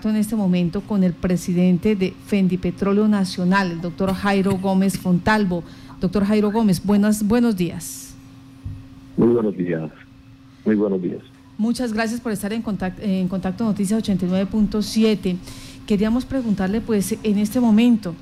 contacto en este momento con el presidente de Fendi Petróleo Nacional, el doctor Jairo Gómez Fontalvo. Doctor Jairo Gómez, buenos, buenos días. Muy buenos días. Muy buenos días. Muchas gracias por estar en contacto, en contacto Noticias 89.7. Queríamos preguntarle, pues, en este momento,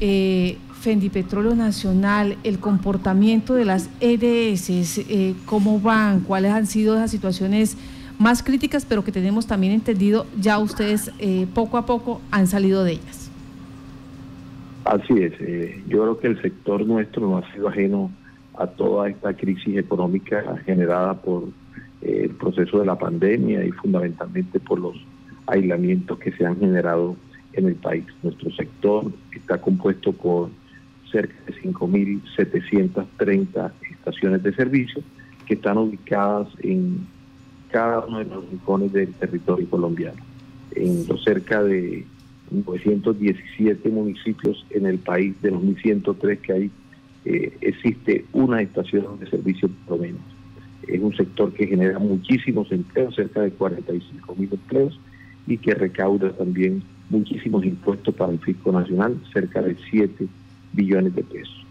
eh, Fendi Petróleo Nacional, el comportamiento de las EDS, eh, cómo van, cuáles han sido esas situaciones más críticas, pero que tenemos también entendido, ya ustedes eh, poco a poco han salido de ellas. Así es, yo creo que el sector nuestro no ha sido ajeno a toda esta crisis económica generada por el proceso de la pandemia y fundamentalmente por los aislamientos que se han generado en el país. Nuestro sector está compuesto por cerca de 5.730 estaciones de servicio que están ubicadas en cada uno de los rincones del territorio colombiano. En los cerca de 917 municipios en el país, de los 1.103 que hay, eh, existe una estación de servicio por lo menos es un sector que genera muchísimos empleos, cerca de 45 mil empleos, y que recauda también muchísimos impuestos para el fisco nacional, cerca de 7 billones de pesos.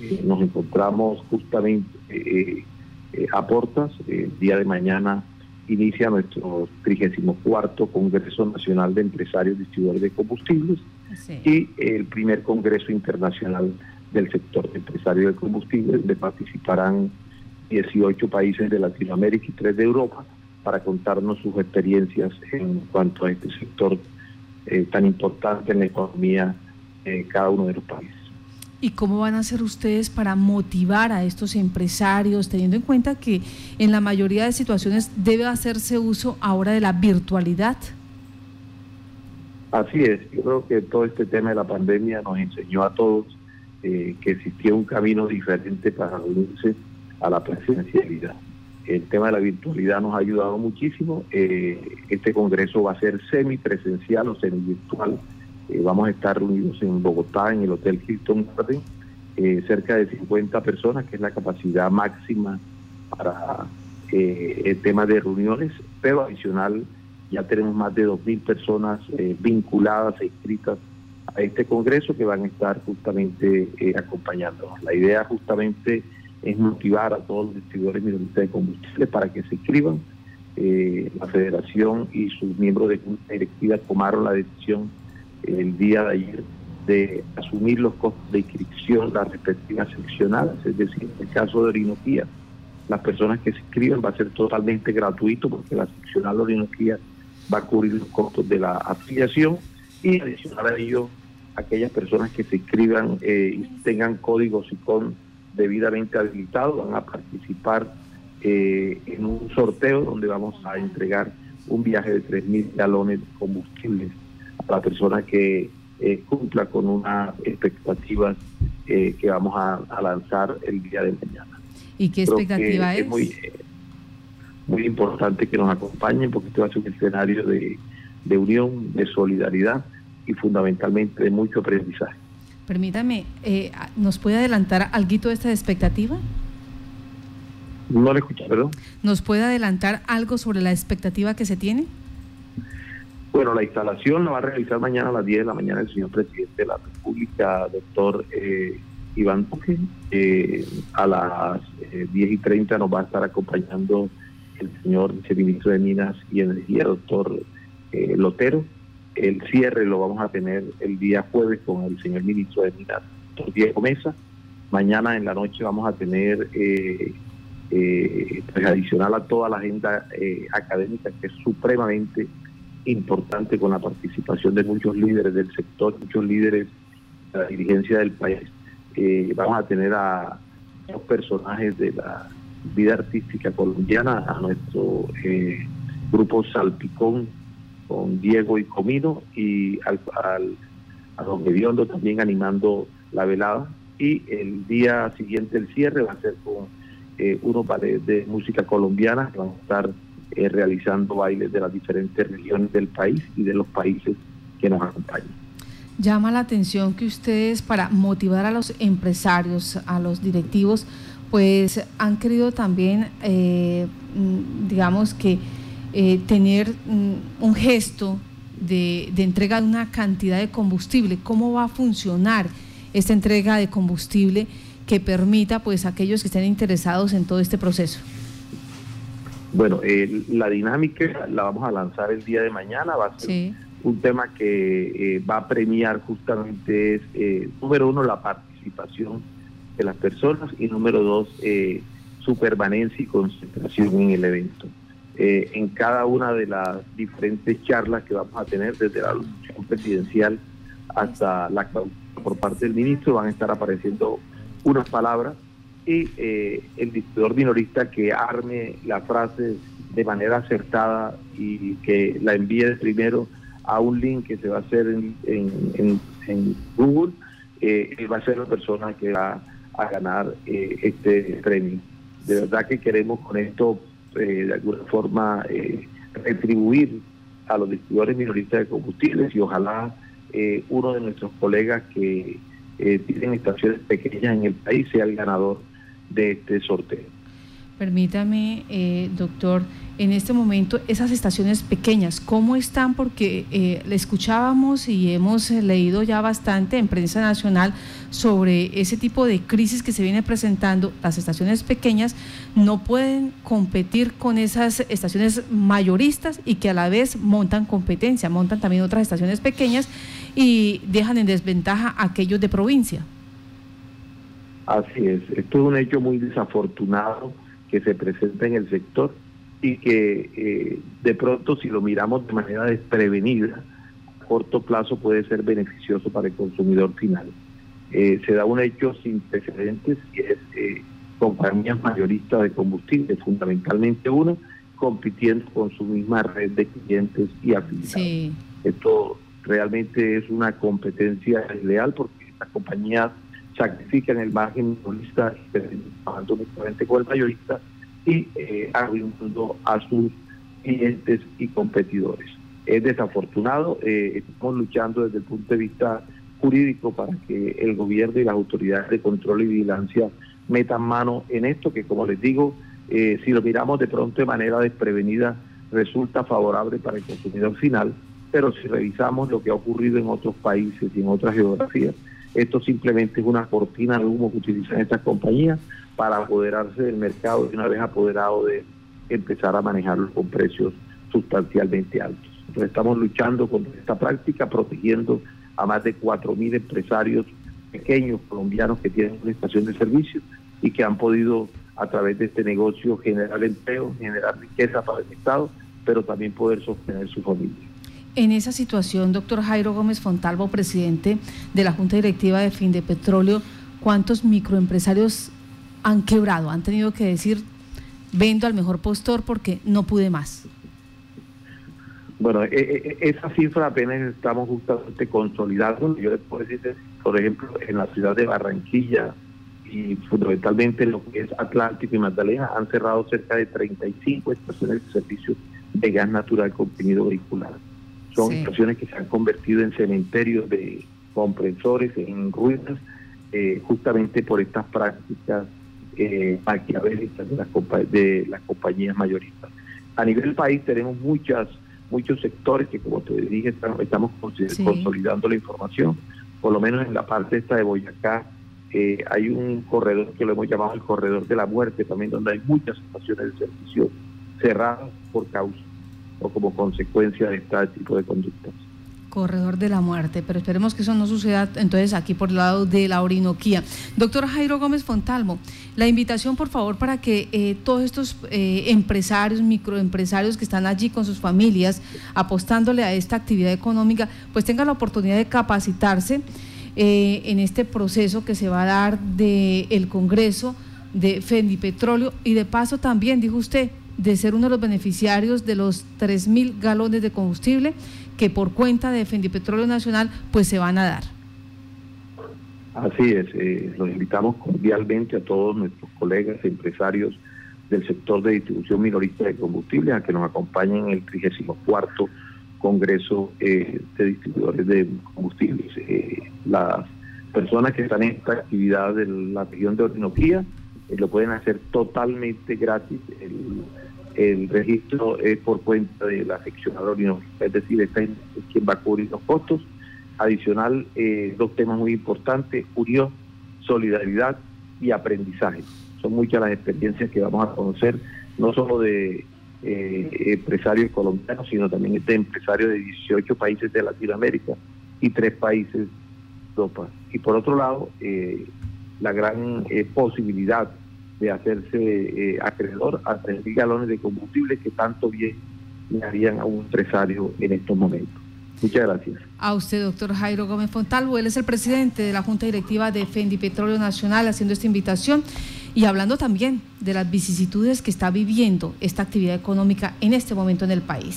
Eh, nos encontramos justamente eh, eh, a portas, el día de mañana inicia nuestro 34 Congreso Nacional de Empresarios Distribuidores de Combustibles y el primer Congreso Internacional del Sector de Empresarios de Combustibles, donde participarán 18 países de Latinoamérica y 3 de Europa para contarnos sus experiencias en cuanto a este sector eh, tan importante en la economía de cada uno de los países. ¿Y cómo van a hacer ustedes para motivar a estos empresarios, teniendo en cuenta que en la mayoría de situaciones debe hacerse uso ahora de la virtualidad? Así es, yo creo que todo este tema de la pandemia nos enseñó a todos eh, que existía un camino diferente para unirse a la presencialidad. El tema de la virtualidad nos ha ayudado muchísimo. Eh, este congreso va a ser semipresencial o semi-virtual. Eh, vamos a estar reunidos en Bogotá, en el Hotel Hilton Garden, eh, cerca de 50 personas, que es la capacidad máxima para el tema de reuniones, pero adicional ya tenemos más de 2.000 personas vinculadas e inscritas a este congreso que van a estar justamente acompañándonos. La idea justamente es motivar a todos los distribuidores minoristas de combustible para que se inscriban. Eh, la federación y sus miembros de junta directiva tomaron la decisión el día de ayer de asumir los costos de inscripción, las respectivas seccionadas, es decir, en el caso de Orinoquía, las personas que se inscriban va a ser totalmente gratuito porque la seccional Orinoquía va a cubrir los costos de la afiliación y adicional a ello, aquellas personas que se inscriban eh, y tengan códigos y con debidamente habilitados van a participar eh, en un sorteo donde vamos a entregar un viaje de 3.000 galones de combustibles la persona que eh, cumpla con una expectativa eh, que vamos a, lanzar el día de mañana. ¿Y qué expectativa es? Es muy, muy importante que nos acompañen porque esto va a ser un escenario de, de unión, de solidaridad y fundamentalmente de mucho aprendizaje. Permítame, eh, ¿nos puede adelantar algo de esta expectativa? No le escuché, perdón. ¿Nos puede adelantar algo sobre la expectativa que se tiene? Bueno, la instalación la va a realizar mañana a las 10 de la mañana el señor presidente de la República, doctor eh, Iván Duque. Eh, a las 10 y 30 nos va a estar acompañando el señor viceministro de Minas y Energía, doctor Lotero el cierre lo vamos a tener el día jueves con el señor ministro de Minas, doctor Diego Mesa. Mañana en la noche vamos a tener, eh, eh, pues, adicional a toda la agenda eh, académica, que es supremamente importante con la participación de muchos líderes del sector, muchos líderes de la dirigencia del país. vamos a tener a dos personajes de la vida artística colombiana, a nuestro grupo Salpicón, con Diego y Comino y al, a don Mediondo también animando la velada y el día siguiente el cierre va a ser con eh, unos de música colombiana que van a estar eh, realizando bailes de las diferentes regiones del país y de los países que nos acompañan. Llama la atención que ustedes para motivar a los empresarios, a los directivos, pues han querido también, eh, mm, digamos que eh, tener mm, un gesto de, entrega de una cantidad de combustible. ¿Cómo va a funcionar esta entrega de combustible que permita pues a aquellos que estén interesados en todo este proceso? Bueno, la dinámica la vamos a lanzar el día de mañana, va a ser un tema que eh, va a premiar justamente es, eh, número uno, la participación de las personas y número dos, eh, su permanencia y concentración en el evento. Eh, en cada una de las diferentes charlas que vamos a tener, desde la alusión presidencial hasta la por parte del ministro, van a estar apareciendo unas palabras y eh, el distribuidor minorista que arme la frase de manera acertada y que la envíe primero a un link que se va a hacer en, Google, eh, va a ser la persona que va a ganar eh, este premio. De verdad que queremos con esto, eh, de alguna forma, eh, retribuir a los distribuidores minoristas de combustibles y ojalá uno de nuestros colegas que tienen estaciones pequeñas en el país sea el ganador de este sorteo. Permítame, eh, doctor, en este momento esas estaciones pequeñas, ¿cómo están? Porque eh, le escuchábamos y hemos leído ya bastante en prensa nacional sobre ese tipo de crisis que se viene presentando. Las estaciones pequeñas no pueden competir con esas estaciones mayoristas y que a la vez montan competencia, montan también otras estaciones pequeñas y dejan en desventaja a aquellos de provincia. Así es, esto es un hecho muy desafortunado que se presenta en el sector y que eh, de pronto si lo miramos de manera desprevenida, a corto plazo puede ser beneficioso para el consumidor final. Eh, se da un hecho sin precedentes y es eh, compañías mayoristas de combustible, fundamentalmente una, compitiendo con su misma red de clientes y afiliados. Esto realmente es una competencia desleal porque estas compañías sacrifican el margen minorista trabajando únicamente con el mayorista y eh, a sus clientes y competidores. Es desafortunado, eh, estamos luchando desde el punto de vista jurídico para que el gobierno y las autoridades de control y vigilancia metan mano en esto, que como les digo, eh, si lo miramos de pronto de manera desprevenida, resulta favorable para el consumidor final, pero si revisamos lo que ha ocurrido en otros países y en otras geografías, esto simplemente es una cortina de humo que utilizan estas compañías para apoderarse del mercado y una vez apoderado de empezar a manejarlo con precios sustancialmente altos. Entonces estamos luchando contra esta práctica, protegiendo a más de 4.000 empresarios pequeños colombianos que tienen una estación de servicio y que han podido a través de este negocio generar empleo, generar riqueza para el Estado, pero también poder sostener su familia. En esa situación, doctor Jairo Gómez Fontalvo, presidente de la Junta Directiva de Fin de Petróleo, ¿cuántos microempresarios han quebrado? Han tenido que decir, vendo al mejor postor porque no pude más. Bueno, e, e, e, esa cifra apenas estamos justamente consolidando. Yo les puedo decir, por ejemplo, en la ciudad de Barranquilla y fundamentalmente en lo que es Atlántico y Magdalena, han cerrado cerca de 35 estaciones de servicio de gas natural comprimido vehicular. Son estaciones que se han convertido en cementerios de compresores, en ruinas, eh, justamente por estas prácticas eh, maquiavélicas de las, de las compañías mayoristas. A nivel país tenemos muchas muchos sectores que, como te dije, estamos, consolidando la información. Por lo menos en la parte esta de Boyacá eh, hay un corredor que lo hemos llamado el corredor de la muerte, también donde hay muchas estaciones de servicio cerradas por causa o como consecuencia de este tipo de conductas. Corredor de la muerte, pero esperemos que eso no suceda entonces aquí por el lado de la Orinoquía. Doctor Jairo Gómez Fontalmo, la invitación por favor para que eh, todos estos eh, empresarios, microempresarios que están allí con sus familias apostándole a esta actividad económica, pues tengan la oportunidad de capacitarse eh, en este proceso que se va a dar del el Congreso de Fendi Petróleo y de paso también, dijo usted, de ser uno de los beneficiarios de los 3.000 galones de combustible que por cuenta de Petróleo Nacional pues se van a dar. Así es, eh, los invitamos cordialmente a todos nuestros colegas empresarios del sector de distribución minorista de combustible a que nos acompañen en el 34 Congreso eh, de Distribuidores de Combustibles. Eh, las personas que están en esta actividad de la región de Orinoquía lo pueden hacer totalmente gratis. El, el registro es por cuenta de la seccionadora, es decir, esta es quien va a cubrir los costos. Adicional, eh, dos temas muy importantes, unión, solidaridad y aprendizaje. Son muchas las experiencias que vamos a conocer, no solo de eh, empresarios colombianos, sino también de empresarios de 18 países de Latinoamérica y tres países de Europa. Y por otro lado, eh, la gran posibilidad de hacerse eh, acreedor a 3.000 galones de combustible que tanto bien le harían a un empresario en estos momentos. Muchas gracias. A usted, doctor Jairo Gómez Fontalvo, él es el presidente de la Junta Directiva de Fendi Petróleo Nacional, haciendo esta invitación y hablando también de las vicisitudes que está viviendo esta actividad económica en este momento en el país.